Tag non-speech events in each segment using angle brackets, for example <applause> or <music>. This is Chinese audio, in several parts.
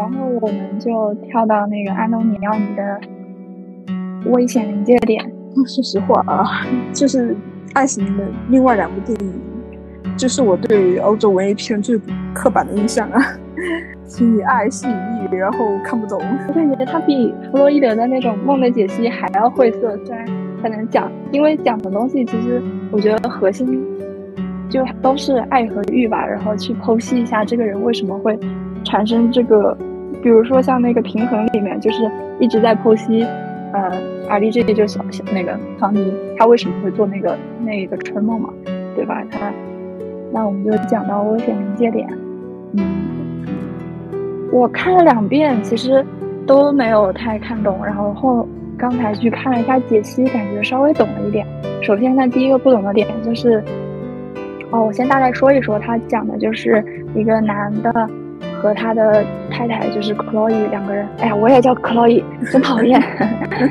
然后我们就跳到那个安东尼奥尼的危险临界点。说实话啊，<laughs> 就是爱情的另外两部电影，就是我对于欧洲文艺片最刻板的印象啊，<laughs> 性爱吸引力，然后看不懂。我感觉他比弗洛伊德的那种梦的解析还要晦涩，虽然他能讲，因为讲的东西其实我觉得核心就都是爱和欲吧，然后去剖析一下这个人为什么会产生这个，比如说像那个平衡里面，就是一直在剖析。呃，R D J 就小小那个唐尼，他为什么会做那个那个春梦嘛，对吧？他，那我们就讲到危险临界点。嗯，我看了两遍，其实都没有太看懂。然后后刚才去看了一下解析，感觉稍微懂了一点。首先呢，第一个不懂的点就是，哦，我先大概说一说，他讲的就是一个男的。和他的太太就是克洛伊两个人，哎呀，我也叫克洛伊，真讨厌。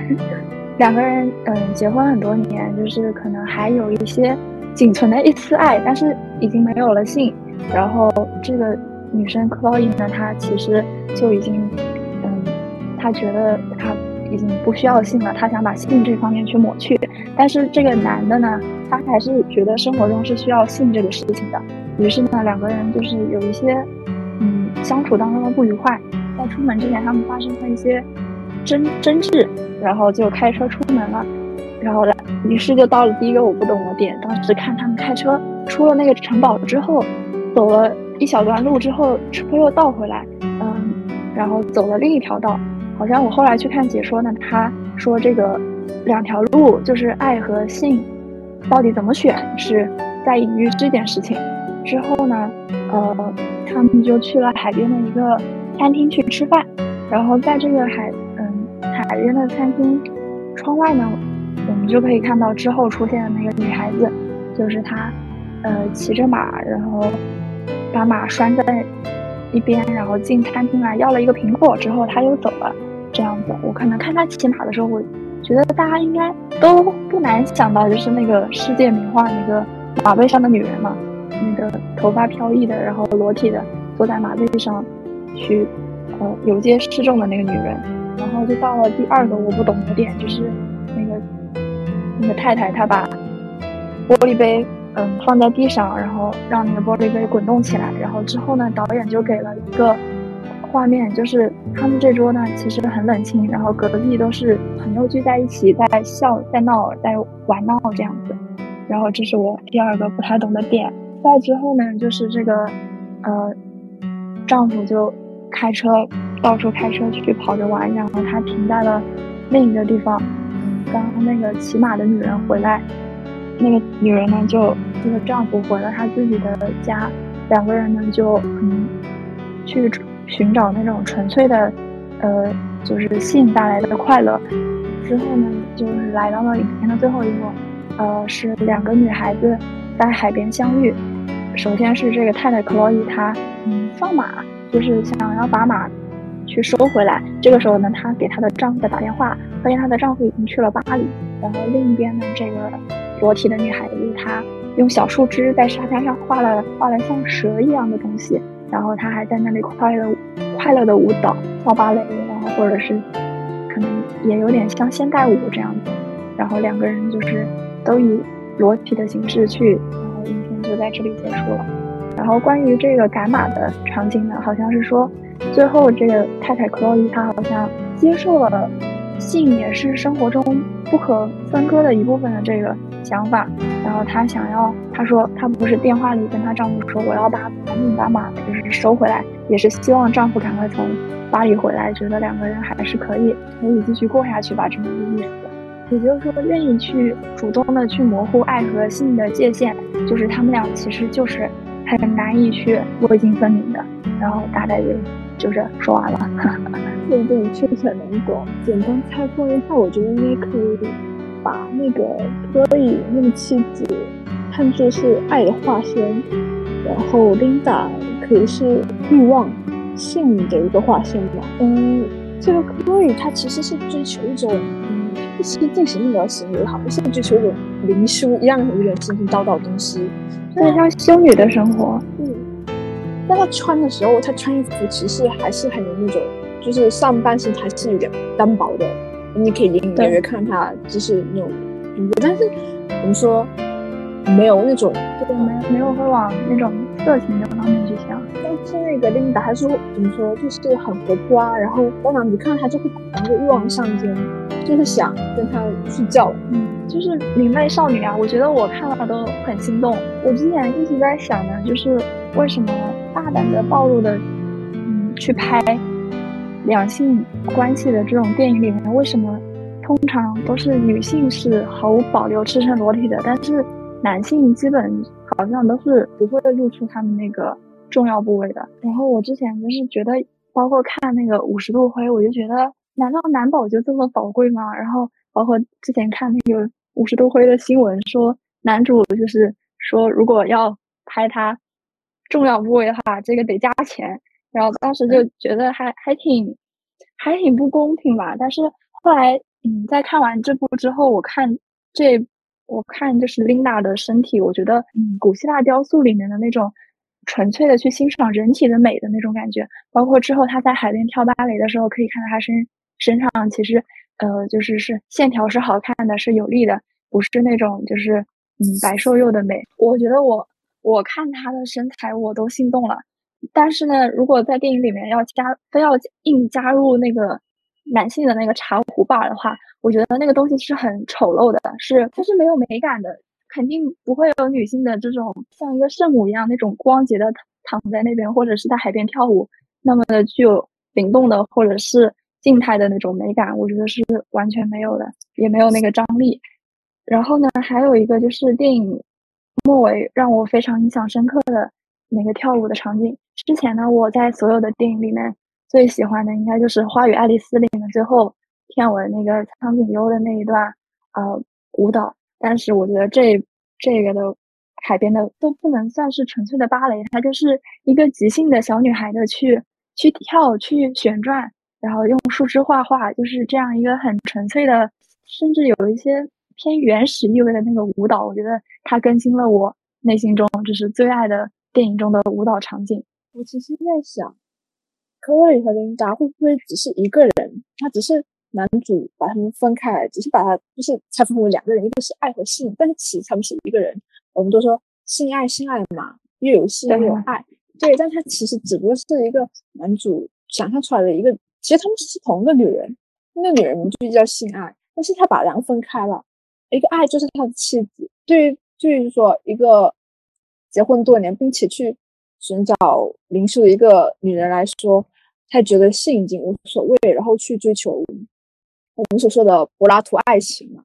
<laughs> 两个人，嗯，结婚很多年，就是可能还有一些仅存的一丝爱，但是已经没有了性。然后这个女生克洛伊呢，她其实就已经，嗯，她觉得她已经不需要性了，她想把性这方面去抹去。但是这个男的呢，他还是觉得生活中是需要性这个事情的。于是呢，两个人就是有一些。相处当中的不愉快，在出门之前，他们发生了一些争争执，然后就开车出门了，然后来，于是就到了第一个我不懂的点。当时看他们开车出了那个城堡之后，走了一小段路之后，车又倒回来，嗯，然后走了另一条道。好像我后来去看解说呢，他说这个两条路就是爱和性，到底怎么选，是在隐喻这件事情。之后呢，呃。他们就去了海边的一个餐厅去吃饭，然后在这个海，嗯，海边的餐厅窗外呢，我们就可以看到之后出现的那个女孩子，就是她，呃，骑着马，然后把马拴在一边，然后进餐厅来要了一个苹果，之后她又走了，这样子。我可能看她骑马的时候，我觉得大家应该都不难想到，就是那个世界名画那个马背上的女人嘛。那个头发飘逸的，然后裸体的坐在马背上，去呃游街示众的那个女人，然后就到了第二个我不懂的点，就是那个那个太太她把玻璃杯嗯放在地上，然后让那个玻璃杯滚动起来，然后之后呢导演就给了一个画面，就是他们这桌呢其实很冷清，然后隔壁都是朋友聚在一起在笑在闹在玩闹这样子，然后这是我第二个不太懂的点。再之后呢，就是这个，呃，丈夫就开车到处开车去跑着玩，然后他停在了另一个地方。刚刚那个骑马的女人回来，那个女人呢就这个丈夫回了他自己的家，两个人呢就嗯去寻找那种纯粹的，呃，就是性带来的快乐。之后呢，就是来到了影片的最后一幕，呃，是两个女孩子。在海边相遇，首先是这个太太克洛伊，她嗯放马，就是想要把马去收回来。这个时候呢，她给她的丈夫打电话，发现她的丈夫已经去了巴黎。然后另一边呢，这个裸体的女孩子，她用小树枝在沙滩上画了画了像蛇一样的东西，然后她还在那里快乐快乐的舞蹈跳芭蕾，然后或者是可能也有点像现代舞这样子。然后两个人就是都以。裸体的形式去，就在这里结束了。然后关于这个赶马的场景呢，好像是说，最后这个太太克洛伊她好像接受了性也是生活中不可分割的一部分的这个想法。然后她想要，她说她不是电话里跟她丈夫说我要把赶紧把马就是收回来，也是希望丈夫赶快从巴黎回来，觉得两个人还是可以可以继续过下去吧，这么个意思。也就是说，愿意去主动的去模糊爱和性的界限，就是他们俩其实就是很难以去落尽分明的。然后大概就就是说完了。这个电影确实很难懂。简单拆分一下，我觉得应该可以把那个可以用妻子看作是爱的化身，然后琳达可以是欲望、性的一个化身吧。嗯，这个可以，它其实是追求一种。是进行医疗行为好，不是追求一种灵修一样有点神神叨叨的东西，有点像修女的生活。嗯，但她穿的时候，她穿衣服其实还是很有那种，就是上半身还是有点单薄的，你可以隐隐约约看她就是那种，但是我们说没有那种，对，没有没有会往那种色情的方面去想。但是那个琳达还是怎么说，就是很活泼啊，然后当然你看他就会把那个欲望上肩，就是想跟他睡觉，嗯，就是明媚少女啊，我觉得我看了都很心动。我之前一直在想呢，就是为什么大胆的暴露的，嗯，去拍两性关系的这种电影里面，为什么通常都是女性是毫无保留赤身裸体的，但是男性基本好像都是不会露出他们那个。重要部位的。然后我之前就是觉得，包括看那个五十度灰，我就觉得，难道男宝就这么宝贵吗？然后包括之前看那个五十度灰的新闻，说男主就是说，如果要拍他重要部位的话，这个得加钱。然后当时就觉得还还挺还挺不公平吧。但是后来，嗯，在看完这部之后，我看这我看就是琳达的身体，我觉得，嗯，古希腊雕塑里面的那种。纯粹的去欣赏人体的美的那种感觉，包括之后她在海边跳芭蕾的时候，可以看到她身身上其实，呃，就是是线条是好看的，是有力的，不是那种就是嗯白瘦幼的美。我觉得我我看她的身材我都心动了，但是呢，如果在电影里面要加非要硬加入那个男性的那个茶壶把的话，我觉得那个东西是很丑陋的，是它是没有美感的。肯定不会有女性的这种像一个圣母一样那种光洁的躺在那边，或者是在海边跳舞那么的具有灵动的或者是静态的那种美感，我觉得是完全没有的，也没有那个张力。然后呢，还有一个就是电影末尾让我非常印象深刻的那个跳舞的场景。之前呢，我在所有的电影里面最喜欢的应该就是《花与爱丽丝》里面的最后片尾那个苍井优的那一段呃舞蹈。但是我觉得这这个的海边的都不能算是纯粹的芭蕾，它就是一个即兴的小女孩的去去跳、去旋转，然后用树枝画画，就是这样一个很纯粹的，甚至有一些偏原始意味的那个舞蹈。我觉得它更新了我内心中就是最爱的电影中的舞蹈场景。我其实在想，科里和琳达会不会只是一个人？他只是。男主把他们分开来，只是把他就是拆分为两个人，一个是爱和性，但是其实他们是一个人。我们都说性爱性爱嘛，又有性又有爱，对，但他其实只不过是一个男主想象出来的一个，其实他们是同一个女人，那女人名就叫性爱，但是他把两个分开了，一个爱就是他的妻子。对于对于说一个结婚多年并且去寻找灵修的一个女人来说，她觉得性已经无所谓，然后去追求。我们所说的柏拉图爱情嘛，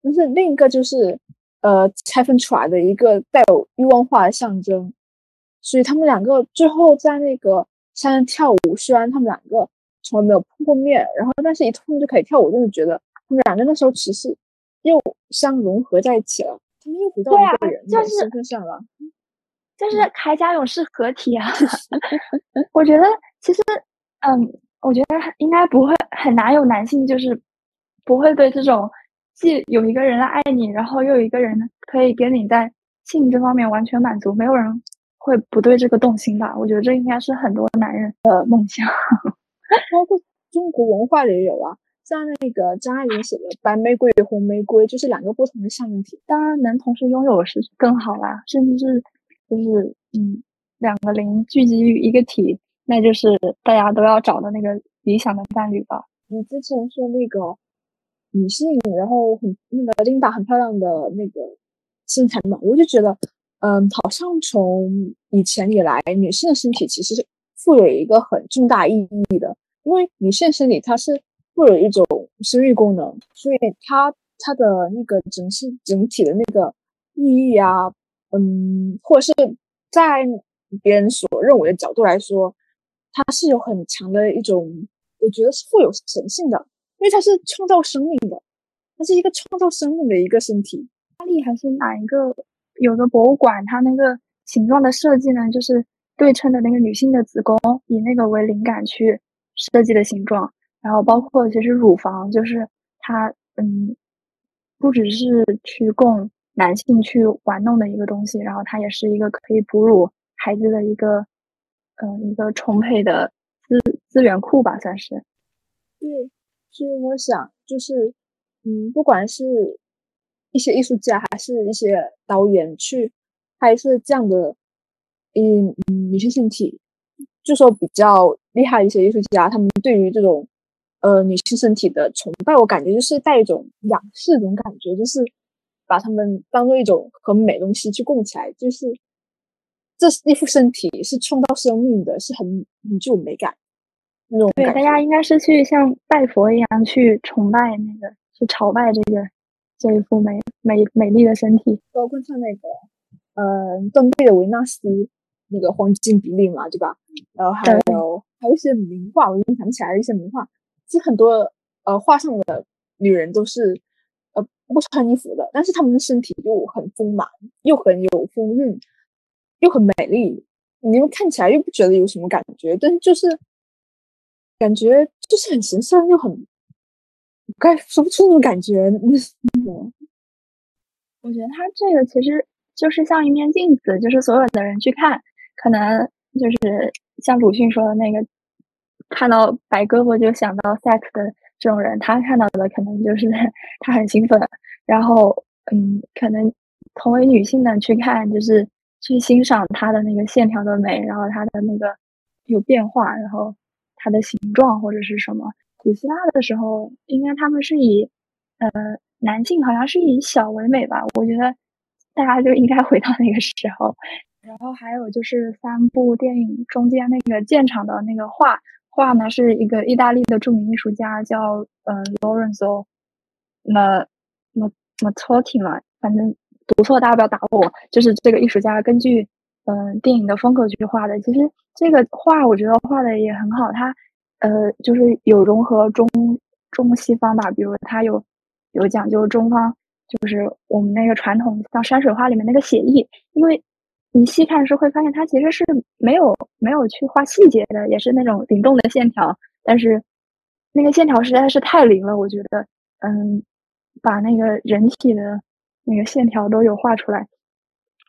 但是另一个就是，呃，拆分出来的一个带有欲望化的象征，所以他们两个最后在那个山上跳舞，虽然他们两个从来没有碰过面，然后但是一碰就可以跳舞，真的觉得他们两个那时候其实又相融合在一起了，他们又回到一个人的身份上了，就是铠甲勇士合体啊！<laughs> 我觉得其实，嗯，我觉得应该不会很难有男性就是。不会对这种既有一个人来爱你，然后又有一个人可以给你在性这方面完全满足，没有人会不对这个动心吧？我觉得这应该是很多男人的梦想。包括中国文化里也有啊，像那个张爱玲写的《白玫瑰与红玫瑰》，就是两个不同的象征体。当然，能同时拥有是更好啦，甚至是就是嗯，两个零聚集于一个体，那就是大家都要找的那个理想的伴侣吧。你之前说那个。女性，然后很那个琳达很漂亮的那个身材嘛，我就觉得，嗯，好像从以前以来，女性的身体其实是富有一个很重大意义的，因为女性身体它是富有一种生育功能，所以它它的那个整是整体的那个意义啊，嗯，或者是在别人所认为的角度来说，它是有很强的一种，我觉得是富有神性的。因为它是创造生命的，它是一个创造生命的一个身体。巴黎还是哪一个有的博物馆，它那个形状的设计呢，就是对称的那个女性的子宫，以那个为灵感去设计的形状。然后包括其实乳房，就是它嗯，不只是去供男性去玩弄的一个东西，然后它也是一个可以哺乳孩子的一个嗯一个充沛的资资源库吧，算是。对，所以我想就是，嗯，不管是一些艺术家还是一些导演去拍摄这样的，嗯女性身体，就说比较厉害一些艺术家，他们对于这种呃女性身体的崇拜，我感觉就是带一种仰视这种感觉，就是把他们当做一种很美东西去供起来，就是这一副身体是创造生命的，是很很具有美感那种。对，大家应该是去像拜佛一样去崇拜那个，去朝拜这个这一副美美美丽的身体。包括像那个，呃，断臂的维纳斯那个黄金比例嘛，对吧？然后还有还有一些名画，我已经想起来了一些名画，其实很多呃画上的女人都是呃不穿衣服的，但是他们的身体又很丰满，又很有风韵，又很美丽，你们看起来又不觉得有什么感觉，但就是。感觉就是很神圣又很，该说不出那种感觉。我觉得他这个其实就是像一面镜子，就是所有的人去看，可能就是像鲁迅说的那个，看到白胳膊就想到 sex 的这种人，他看到的可能就是他很兴奋。然后，嗯，可能同为女性的去看，就是去欣赏他的那个线条的美，然后他的那个有变化，然后。它的形状或者是什么？古希腊的时候，应该他们是以，呃，男性好像是以小为美吧？我觉得大家就应该回到那个时候。然后还有就是三部电影中间那个建厂的那个画画呢，是一个意大利的著名艺术家叫嗯 Lorenzo Ma Ma Mattotti 嘛，反正读错大家不要打我。就是这个艺术家根据。嗯，电影的风格去画的，其实这个画我觉得画的也很好，它呃就是有融合中中西方吧，比如它有有讲究中方，就是我们那个传统像山水画里面那个写意，因为你细看是会发现它其实是没有没有去画细节的，也是那种灵动的线条，但是那个线条实在是太灵了，我觉得嗯，把那个人体的那个线条都有画出来，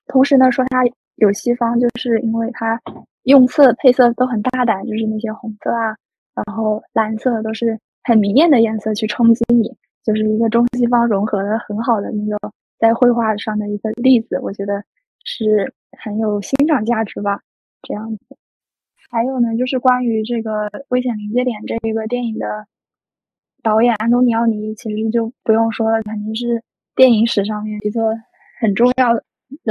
同时呢说它。有西方，就是因为它用色配色都很大胆，就是那些红色啊，然后蓝色都是很明艳的颜色去冲击你，就是一个中西方融合的很好的那个在绘画上的一个例子，我觉得是很有欣赏价值吧。这样子，还有呢，就是关于这个《危险临界点》这一个电影的导演安东尼奥尼，其实就不用说了，肯定是电影史上面一个很重要的。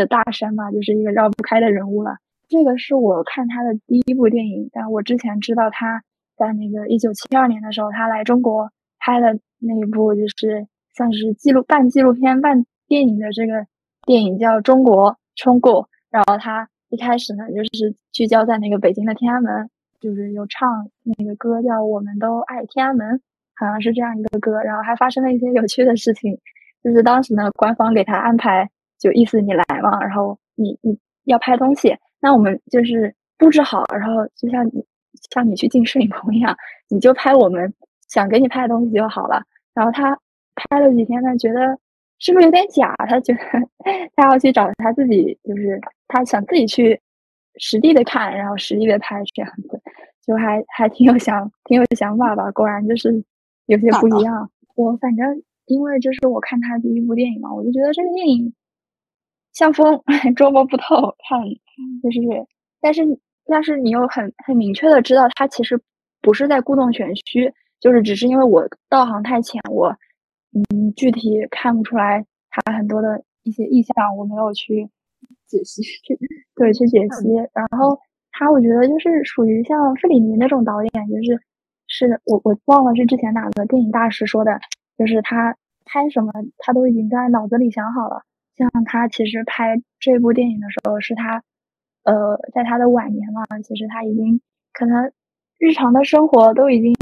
大山嘛，就是一个绕不开的人物了。这个是我看他的第一部电影，但我之前知道他在那个一九七二年的时候，他来中国拍的那一部，就是算是纪录半纪录片半电影的这个电影叫《中国冲过》。然后他一开始呢，就是聚焦在那个北京的天安门，就是有唱那个歌叫《我们都爱天安门》，好像是这样一个歌。然后还发生了一些有趣的事情，就是当时呢，官方给他安排。就意思你来嘛，然后你你要拍东西，那我们就是布置好，然后就像你像你去进摄影棚一样，你就拍我们想给你拍的东西就好了。然后他拍了几天呢，觉得是不是有点假？他觉得他要去找他自己，就是他想自己去实地的看，然后实地的拍这样子，就还还挺有想挺有想法吧。果然就是有些不一样。我反正因为这是我看他第一部电影嘛，我就觉得这个电影。像风 <laughs> 捉摸不透，看就是，但是但是你又很很明确的知道，他其实不是在故弄玄虚，就是只是因为我道行太浅，我嗯具体看不出来他很多的一些意向，我没有去解析，去对去解析。然后他我觉得就是属于像费里尼那种导演，就是是我我忘了是之前哪个电影大师说的，就是他拍什么他都已经在脑子里想好了。像他其实拍这部电影的时候，是他，呃，在他的晚年嘛，其实他已经可能日常的生活都已经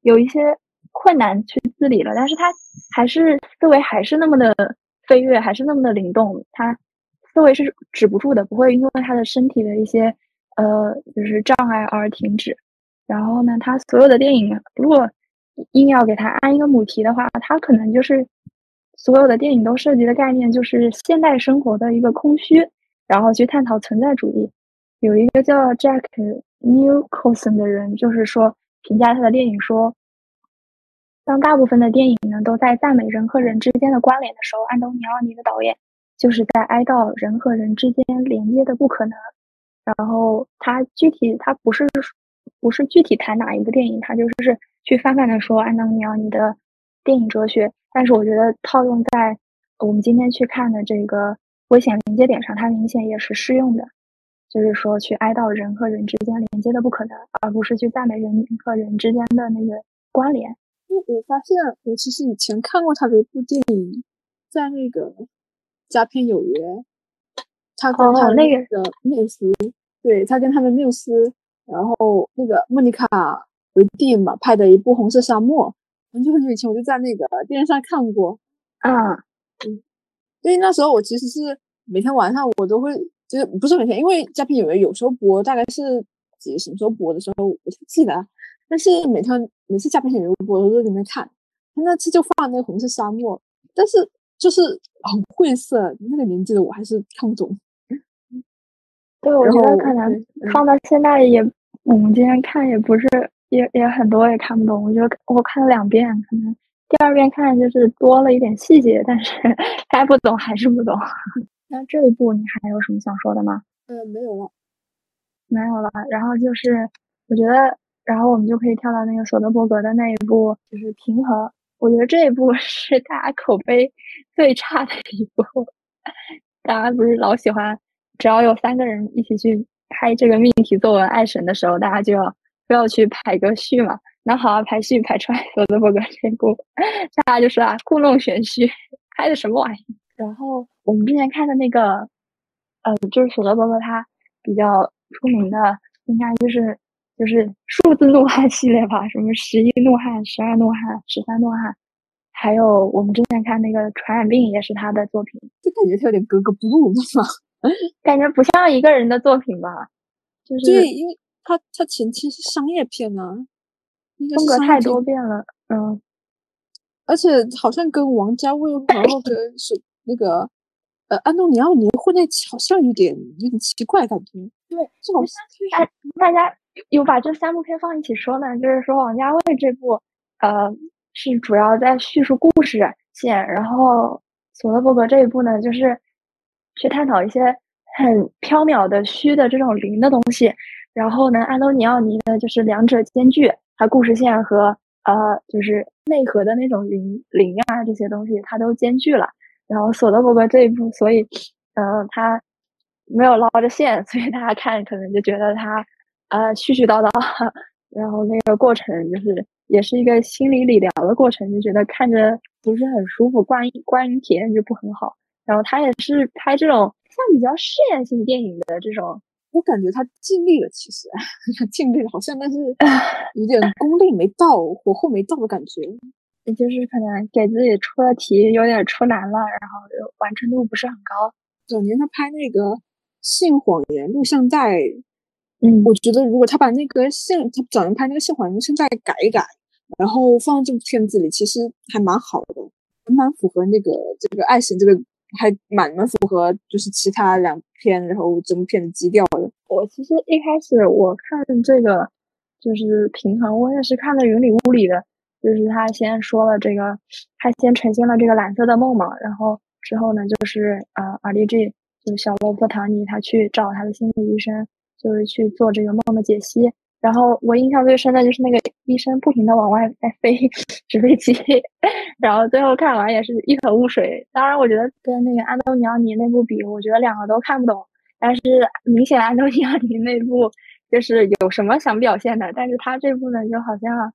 有一些困难去自理了，但是他还是思维还是那么的飞跃，还是那么的灵动，他思维是止不住的，不会因为他的身体的一些呃就是障碍而停止。然后呢，他所有的电影，如果硬要给他安一个母题的话，他可能就是。所有的电影都涉及的概念就是现代生活的一个空虚，然后去探讨存在主义。有一个叫 Jack Nicholson 的人，就是说评价他的电影说，当大部分的电影呢都在赞美人和人之间的关联的时候，安东尼奥尼的导演就是在哀悼人和人之间连接的不可能。然后他具体他不是不是具体谈哪一部电影，他就是去泛泛的说安东尼奥尼的电影哲学。但是我觉得套用在我们今天去看的这个危险连接点上，它明显也是适用的。就是说，去哀悼人和人之间连接的不可能，而不是去赞美人和人之间的那个关联。因为我发现，我其实以前看过他的一部电影，在那个《佳片有约》，他跟他那个缪斯，对他跟他的缪斯，然后那个莫妮卡维蒂嘛拍的一部《红色沙漠》，很久很久以前我就在那个电视上看过。啊，嗯，因为那时候我其实是每天晚上我都会。就是不是每天，因为佳片有约有时候播，大概是几什么时候播的时候我不太记得。但是每天每次佳片有约播，我都在里面看。他那次就放那个红色沙漠，但是就是很晦涩，那个年纪的我还是看不懂。<laughs> 对，我觉得可能放到现在也，我们今天看也不是也也很多也看不懂。我觉得我看了两遍，可能第二遍看就是多了一点细节，但是 <laughs> 该不懂还是不懂。<laughs> 那这一部你还有什么想说的吗？嗯，没有了，没有了。然后就是，我觉得，然后我们就可以跳到那个索德伯格的那一部，就是《平衡》。我觉得这一部 <laughs> 是大家口碑最差的一部。<laughs> 大家不是老喜欢，只要有三个人一起去拍这个命题作文《爱神》的时候，大家就要非要去排个序嘛。那好啊，排序排出来索德伯格这一部，<laughs> 大家就说啊，故弄玄虚，拍的什么玩意？然后我们之前看的那个，呃，就是索德伯格他比较出名的，应该就是就是数字怒汉系列吧，什么十一怒汉、十二怒汉、十三怒汉，还有我们之前看那个传染病也是他的作品，就感觉他有点格格不入？<laughs> 感觉不像一个人的作品吧？就是对，因为他他前期是商业片呢，风格太多变了，嗯，而且好像跟王家卫然后跟是。那个，呃，安东尼奥尼混在一起，好像有点有点奇怪感觉。对，这种大大家有把这三部片放一起说呢，就是说王家卫这部，呃，是主要在叙述故事线，然后索德伯格这一部呢，就是去探讨一些很缥缈的虚的这种灵的东西，然后呢，安东尼奥尼呢，就是两者兼具，他故事线和呃，就是内核的那种灵灵啊这些东西，他都兼具了。然后索德伯格这一部，所以，嗯，他没有捞着线，所以大家看可能就觉得他他，呃，絮絮叨叨，<laughs> 然后那个过程就是也是一个心理理疗的过程，就觉得看着不是很舒服，观观影体验就不很好。然后他也是拍这种像比较试验性电影的这种，我感觉他尽力了，其实他 <laughs> 尽力了，好像但是 <laughs> 有点功力没到，火候没到的感觉。也就是可能给自己出的题有点出难了，然后完成度不是很高。早年他拍那个《性谎言》录像带，嗯，我觉得如果他把那个性，他早年拍那个《性谎言》录像带改一改，然后放到这部片子里，其实还蛮好的，蛮符合那个这个爱情这个，还蛮蛮符合就是其他两篇，然后整部片的基调的。我其实一开始我看这个就是平衡，我也是看的云里雾里的。就是他先说了这个，他先呈现了这个蓝色的梦嘛，然后之后呢，就是呃，R D G 就是小罗伯唐尼，他去找他的心理医生，就是去做这个梦的解析。然后我印象最深的就是那个医生不停的往外在飞纸飞机，<laughs> 然后最后看完也是一头雾水。当然，我觉得跟那个安东尼奥尼那部比，我觉得两个都看不懂。但是明显安东尼奥尼那部就是有什么想表现的，但是他这部呢，就好像。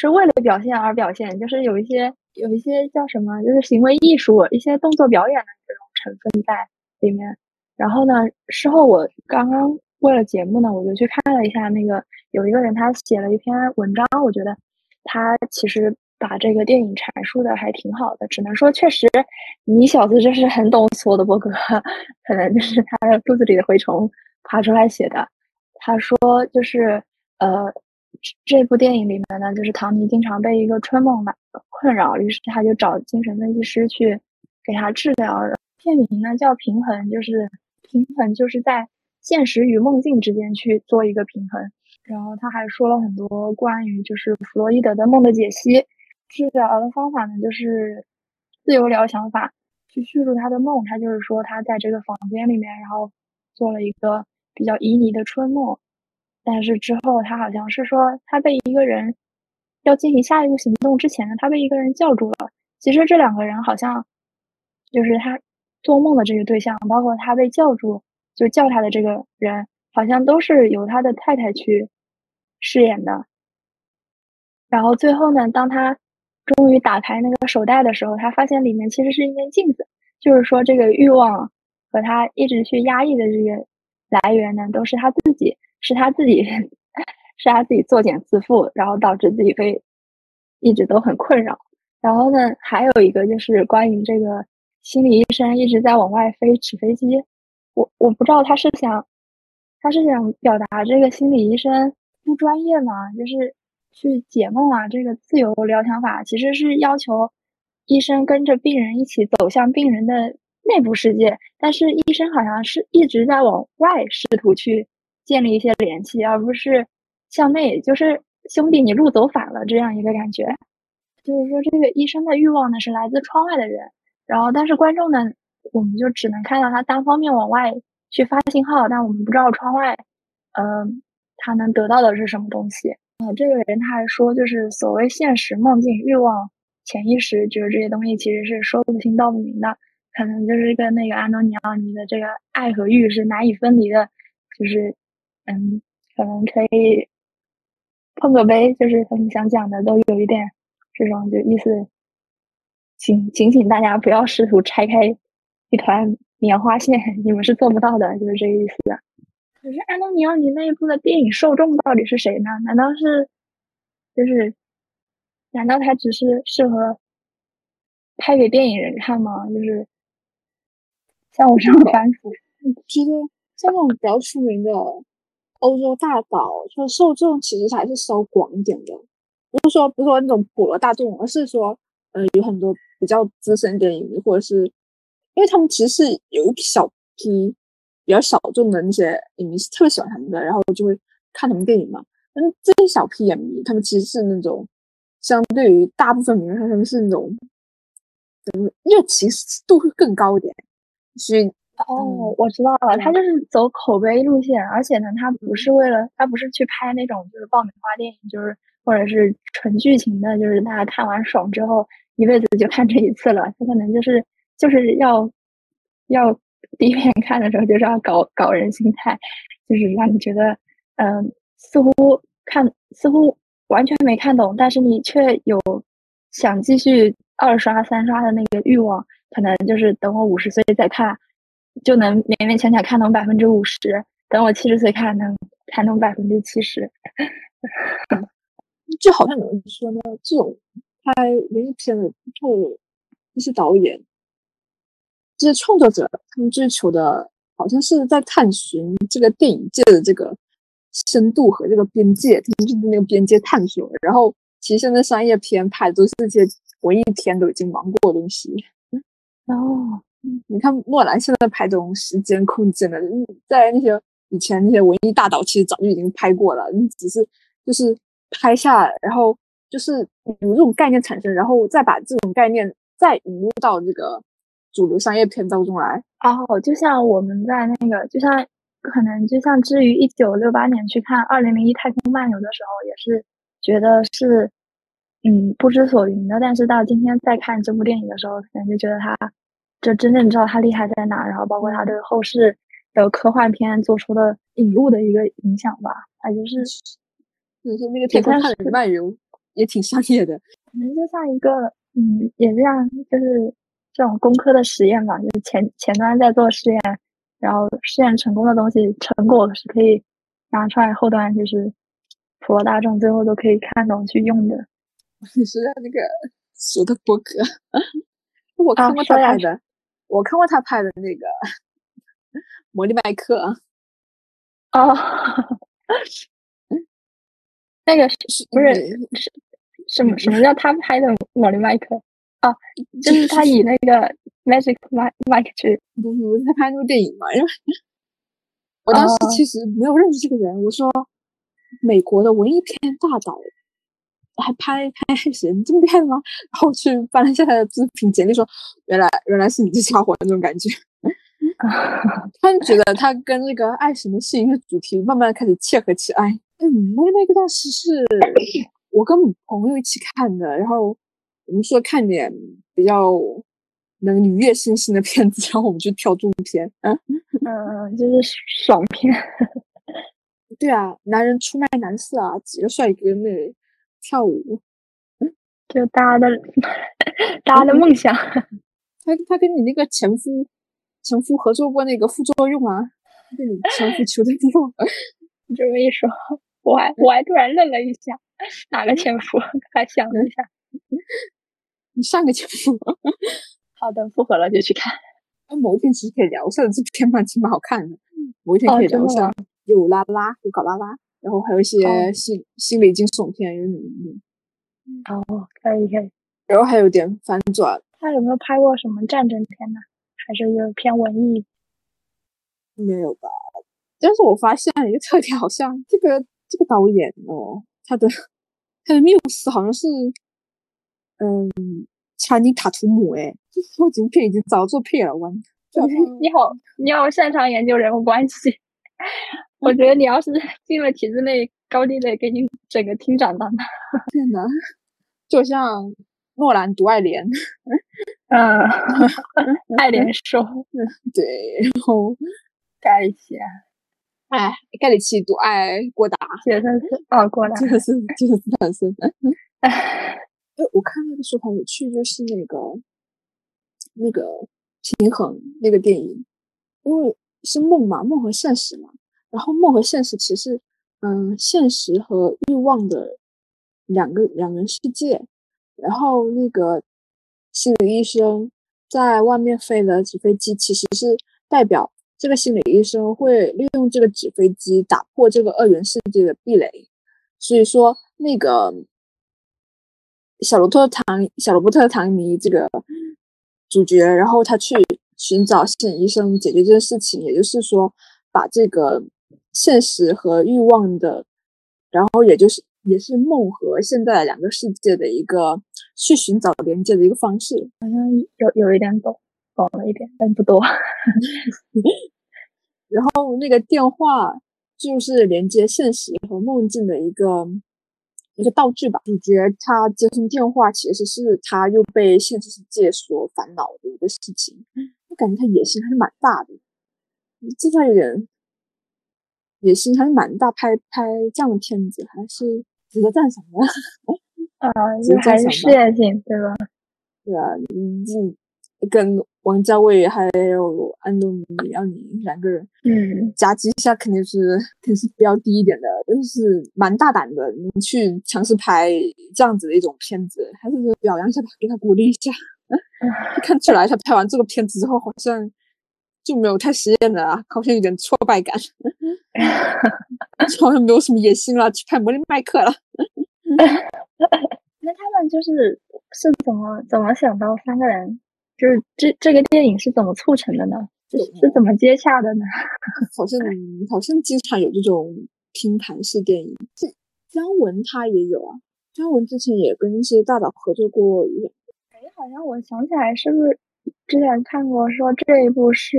是为了表现而表现，就是有一些有一些叫什么，就是行为艺术，一些动作表演的这种成分在里面。然后呢，事后我刚刚为了节目呢，我就去看了一下那个有一个人他写了一篇文章，我觉得他其实把这个电影阐述的还挺好的。只能说，确实你小子就是很懂索德伯格，<laughs> 可能就是他的肚子里的蛔虫爬出来写的。他说就是呃。这部电影里面呢，就是唐尼经常被一个春梦来困扰，于是他就找精神分析师去给他治疗。片名呢叫《平衡》，就是平衡，就是在现实与梦境之间去做一个平衡。然后他还说了很多关于就是弗洛伊德的梦的解析。治疗的方法呢，就是自由疗想法，去叙述他的梦。他就是说他在这个房间里面，然后做了一个比较旖旎的春梦。但是之后他好像是说他被一个人要进行下一步行动之前呢，他被一个人叫住了。其实这两个人好像就是他做梦的这个对象，包括他被叫住就叫他的这个人，好像都是由他的太太去饰演的。然后最后呢，当他终于打开那个手袋的时候，他发现里面其实是一面镜子，就是说这个欲望和他一直去压抑的这个来源呢，都是他自己。是他自己，<laughs> 是他自己作茧自缚，然后导致自己被一直都很困扰。然后呢，还有一个就是关于这个心理医生一直在往外飞纸飞机。我我不知道他是想，他是想表达这个心理医生不专业吗？就是去解梦啊，这个自由疗想法其实是要求医生跟着病人一起走向病人的内部世界，但是医生好像是一直在往外试图去。建立一些联系，而不是向内，就是兄弟，你路走反了这样一个感觉。就是说，这个医生的欲望呢是来自窗外的人，然后但是观众呢，我们就只能看到他单方面往外去发信号，但我们不知道窗外，嗯，他能得到的是什么东西。啊，这个人他还说，就是所谓现实、梦境、欲望、潜意识，就是这些东西其实是说不清道不明的，可能就是跟那个安东尼奥尼的这个爱和欲是难以分离的，就是。嗯，可能可以碰个杯，就是他们想讲的都有一点这种就意思，请请请大家不要试图拆开一团棉花线，<laughs> 你们是做不到的，就是这个意思。可是安东尼奥尼那一部的电影受众到底是谁呢？难道是就是难道他只是适合拍给电影人看吗？就是像我这种番薯，觉得像那种比较出名的。欧洲大岛，就受众其实还是稍广一点的，不是说不是说那种普罗大众，而是说，呃，有很多比较资深电影迷，或者是因为他们其实是有一小批比较小众的那些影迷是特别喜欢他们的，然后就会看他们电影嘛。嗯，这一小批影迷，他们其实是那种相对于大部分名人，他们是那种怎么热情度会更高一点，所以。哦，我知道了，他就是走口碑路线，而且呢，他不是为了，他不是去拍那种就是爆米花电影，就是或者是纯剧情的，就是大家看完爽之后一辈子就看这一次了。他可能就是就是要要第一遍看的时候就是要搞搞人心态，就是让你觉得嗯，似乎看似乎完全没看懂，但是你却有想继续二刷三刷的那个欲望。可能就是等我五十岁再看。就能勉勉强强看懂百分之五十，等我七十岁看能看懂百分之七十。就好像有人说呢，这种拍文艺片的后一些导演，这些创作者，他们追求的好像是在探寻这个电影界的这个深度和这个边界，他们就是那个边界探索。然后，其实现在商业片拍的都是这些文艺片都已经玩过的东西。<laughs> 哦。你看莫兰现在拍这种时间空间的，在那些以前那些文艺大导其实早就已经拍过了，你只是就是拍下，然后就是有这种概念产生，然后再把这种概念再引入到这个主流商业片当中来。哦，就像我们在那个，就像可能就像至于一九六八年去看《二零零一太空漫游》的时候，也是觉得是嗯不知所云的，但是到今天再看这部电影的时候，可能就觉得它。就真正知道他厉害在哪，然后包括他对后世的科幻片做出的引入的一个影响吧，他就是 <laughs> 就是那个天空的漫游也挺商业的，可能就像一个嗯，也是像就是这种工科的实验嘛，就是前前端在做实验，然后试验成功的东西成果是可以拿出来，后端就是普罗大众最后都可以看懂去用的。<laughs> 你说的那个索德伯格，我看过他拍的。我看过他拍的那个《魔力麦克》哦，<laughs> 那个是不是是什么什么叫他拍的《魔力麦克》啊？<laughs> 就是他以那个 Magic Mike 去，不是他拍那部电影嘛？因 <laughs> 为我当时其实没有认识这个人，我说美国的文艺片大导，还拍拍爱神这么厉害吗？<laughs> 然后去翻了一下他的作品简历，说原来原来是你这家伙那种感觉。突然觉得他跟那个爱神的是一个主题慢慢开始切合起来。嗯，那那个当时是我跟朋友一起看的，然后我们说看点比较能愉悦身心的片子，<laughs> 然后我们就挑这种片。嗯嗯，就是爽片。<laughs> 对啊，男人出卖男色啊，几个帅哥那跳舞，就大家的 <laughs> 大家的梦想。他他跟你那个前夫前夫合作过那个副作用啊，跟你前夫求的不？你这么一说，我还我还突然愣了一下，哪个前夫？还想了一下，你上个节目。<laughs> 好的，复合了就去看。那某一天其实可以聊一下这片嘛，挺蛮好看的。某一天可以聊一下。有拉拉，有搞拉拉，然后还有一些心心理惊悚片，有嗯，哦，可以可以，然后还有点反转。他有没有拍过什么战争片呢？还是就偏文艺？没有吧？但是我发现一个特点，好像这个这个导演哦，他的他的缪斯好像是嗯，查尼塔图姆哎，这后景片已经早做配了，完。<laughs> 你好，你好，擅长研究人物关系。<laughs> 我觉得你要是进了体制内，高低得给你整个厅长当的。<laughs> 真的，就像诺兰读爱莲，嗯，爱莲说，对，然后盖里奇，哎，盖里奇读爱郭达，杰森斯，哦，郭达，杰森斯，杰森斯坦森。哎，哎我看那个说法有趣，就是那个那个平衡那个电影，因为是梦嘛，梦和现实嘛。然后梦和现实其实，嗯，现实和欲望的两个两人世界。然后那个心理医生在外面飞的纸飞机，其实是代表这个心理医生会利用这个纸飞机打破这个二元世界的壁垒。所以说，那个小罗特唐小罗伯特唐尼这个主角，然后他去寻找心理医生解决这件事情，也就是说，把这个。现实和欲望的，然后也就是也是梦和现在两个世界的一个去寻找连接的一个方式，好像有有一点懂，懂了一点，但不多。<laughs> 然后那个电话就是连接现实和梦境的一个一个道具吧。主角他接通电话，其实是他又被现实世界所烦恼的一个事情。我感觉他野心还是蛮大的，这他有点。野心还是蛮大，拍拍这样的片子还是值得赞赏的。啊，<laughs> 还是事业性，对吧？对啊，嗯，跟王家卫还有安东尼奥尼两个人，嗯，夹击一下肯定是肯定是比较低一点的，但是蛮大胆的，你去尝试拍这样子的一种片子，还是表扬一下吧，给他鼓励一下。<laughs> 看起来他拍完这个片子之后，好像。就没有太实验了啊，好像有点挫败感，<laughs> 好像没有什么野心了，去拍《魔力麦克》了。<laughs> 那他们就是是怎么怎么想到三个人？就是这这个电影是怎么促成的呢？是是怎么接洽的呢？<laughs> 好像好像经常有这种拼盘式电影。这姜文他也有啊，姜文之前也跟一些大导合作过。哎，好像我想起来，是不是？之前看过说这一部是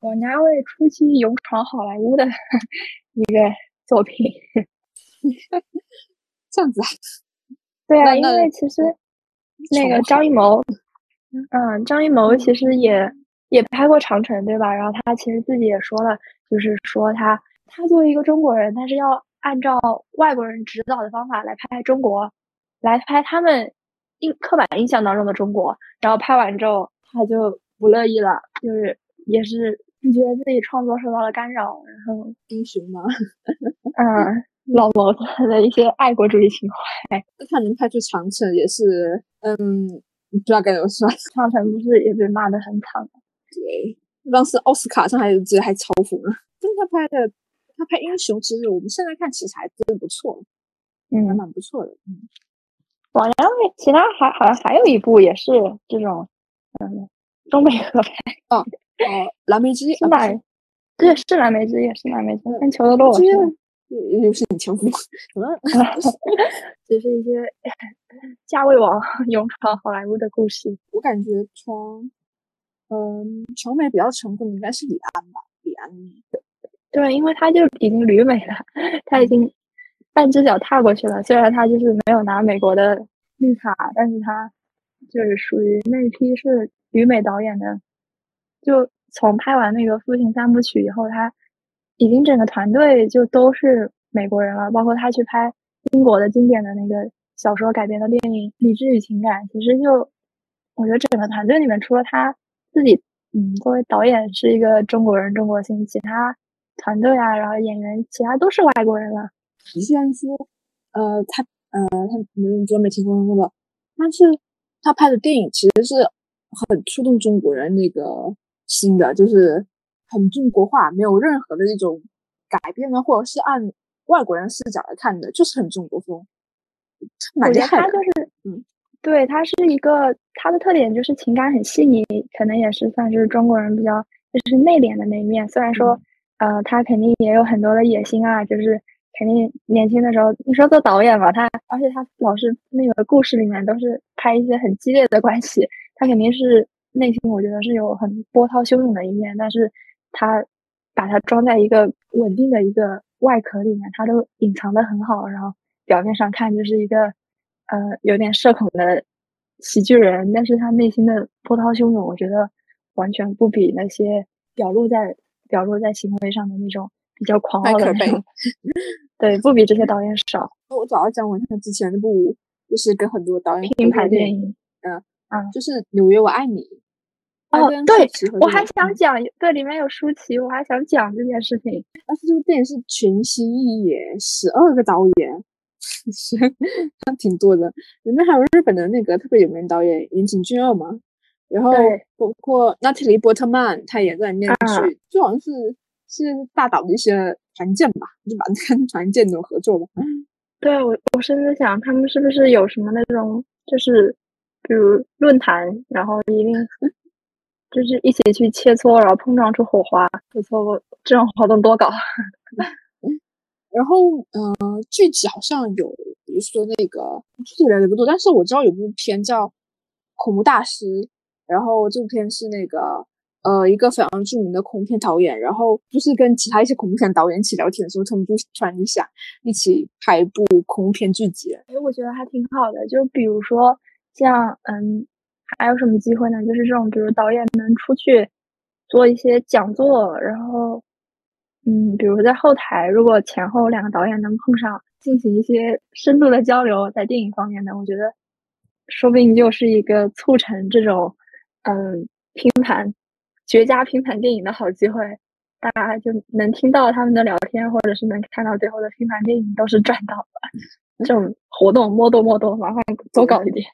王家卫初期勇闯好莱坞的 <laughs> 一个作品，<laughs> 这样子啊？对啊，因为其实那个张艺谋，嗯，张艺谋其实也也拍过《长城》，对吧？然后他其实自己也说了，就是说他他作为一个中国人，他是要按照外国人指导的方法来拍中国，来拍他们印刻板印象当中的中国，然后拍完之后。他就不乐意了，就是也是觉得自己创作受到了干扰，然后英雄嘛，嗯，老谋子 <laughs> 的一些爱国主义情怀。<laughs> 那他能拍出长城也是，嗯，不知道该怎么说。<laughs> 长城不是也被骂的很惨吗？对，当时奥斯卡上还直接还嘲讽了。但他拍的，他拍英雄，其实我们现在看其实还真不错，嗯，还蛮不错的。嗯，王家卫其他还好像还有一部也是这种。嗯，东北合拍哦哦，蓝莓之夜是蓝，对，是蓝莓之夜，是蓝莓之夜，看裘德洛。又又是你前夫？只 <laughs> <laughs> 是一些价位王勇闯好莱坞的故事。我感觉从嗯，成美比较成功的应该是李安吧，李安。对，因为他就已经旅美了，他已经半只脚踏过去了。虽然他就是没有拿美国的绿卡，但是他就是属于那批是旅美导演的。就从拍完那个《父亲三部曲》以后，他已经整个团队就都是美国人了，包括他去拍英国的经典的那个小说改编的电影《理智与情感》，其实就我觉得整个团队里面除了他。自己，嗯，作为导演是一个中国人，中国心，其他团队啊，然后演员，其他都是外国人了。虽然说，呃，他，呃，他没人专门听说过的，但是他拍的电影其实是很触动中国人那个心的，就是很中国化，没有任何的那种改变呢，或者是按外国人视角来看的，就是很中国风，蛮厉害的。就是，嗯。对，他是一个，他的特点就是情感很细腻，可能也是算是中国人比较就是内敛的那一面。虽然说，呃，他肯定也有很多的野心啊，就是肯定年轻的时候，你说做导演吧，他而且他老是那个故事里面都是拍一些很激烈的关系，他肯定是内心我觉得是有很波涛汹涌的一面，但是他把它装在一个稳定的一个外壳里面，他都隐藏的很好，然后表面上看就是一个。呃，有点社恐的喜剧人，但是他内心的波涛汹涌，我觉得完全不比那些表露在表露在行为上的那种比较狂傲的那种，<laughs> 对，不比这些导演少。我早要讲完他之前那部，就是跟很多导演拼盘电影，嗯啊，就是《纽约我爱你》。哦，对，我还想讲，对，里面有舒淇，我还想讲这件事情。而且这部电影是群星一演，十二个导演。<laughs> 是，他挺多的。里面还有日本的那个特别有名导演岩井俊二嘛，然后包括娜塔莉波特曼，他也在里面去，就好像是是大导的一些团建吧，就把跟 <laughs> 团建那种合作吧。对我，我甚至想他们是不是有什么那种，就是比如论坛，然后一定就是一起去切磋，然后碰撞出火花，不错，这种活动多搞。<laughs> 然后，嗯，具体好像有，比如说那个具体了解不多，但是我知道有部片叫《恐怖大师》，然后这部片是那个，呃，一个非常著名的恐怖片导演，然后就是跟其他一些恐怖片导演一起聊天的时候，他们就突然就想一起拍一部恐怖片剧集。哎，我觉得还挺好的，就比如说像，嗯，还有什么机会呢？就是这种，比如导演能出去做一些讲座，然后。嗯，比如在后台，如果前后两个导演能碰上，进行一些深度的交流，在电影方面呢，我觉得说不定就是一个促成这种嗯拼盘绝佳拼盘电影的好机会。大家就能听到他们的聊天，或者是能看到最后的拼盘电影，都是赚到了。这种活动摸多摸多，麻烦多搞一点。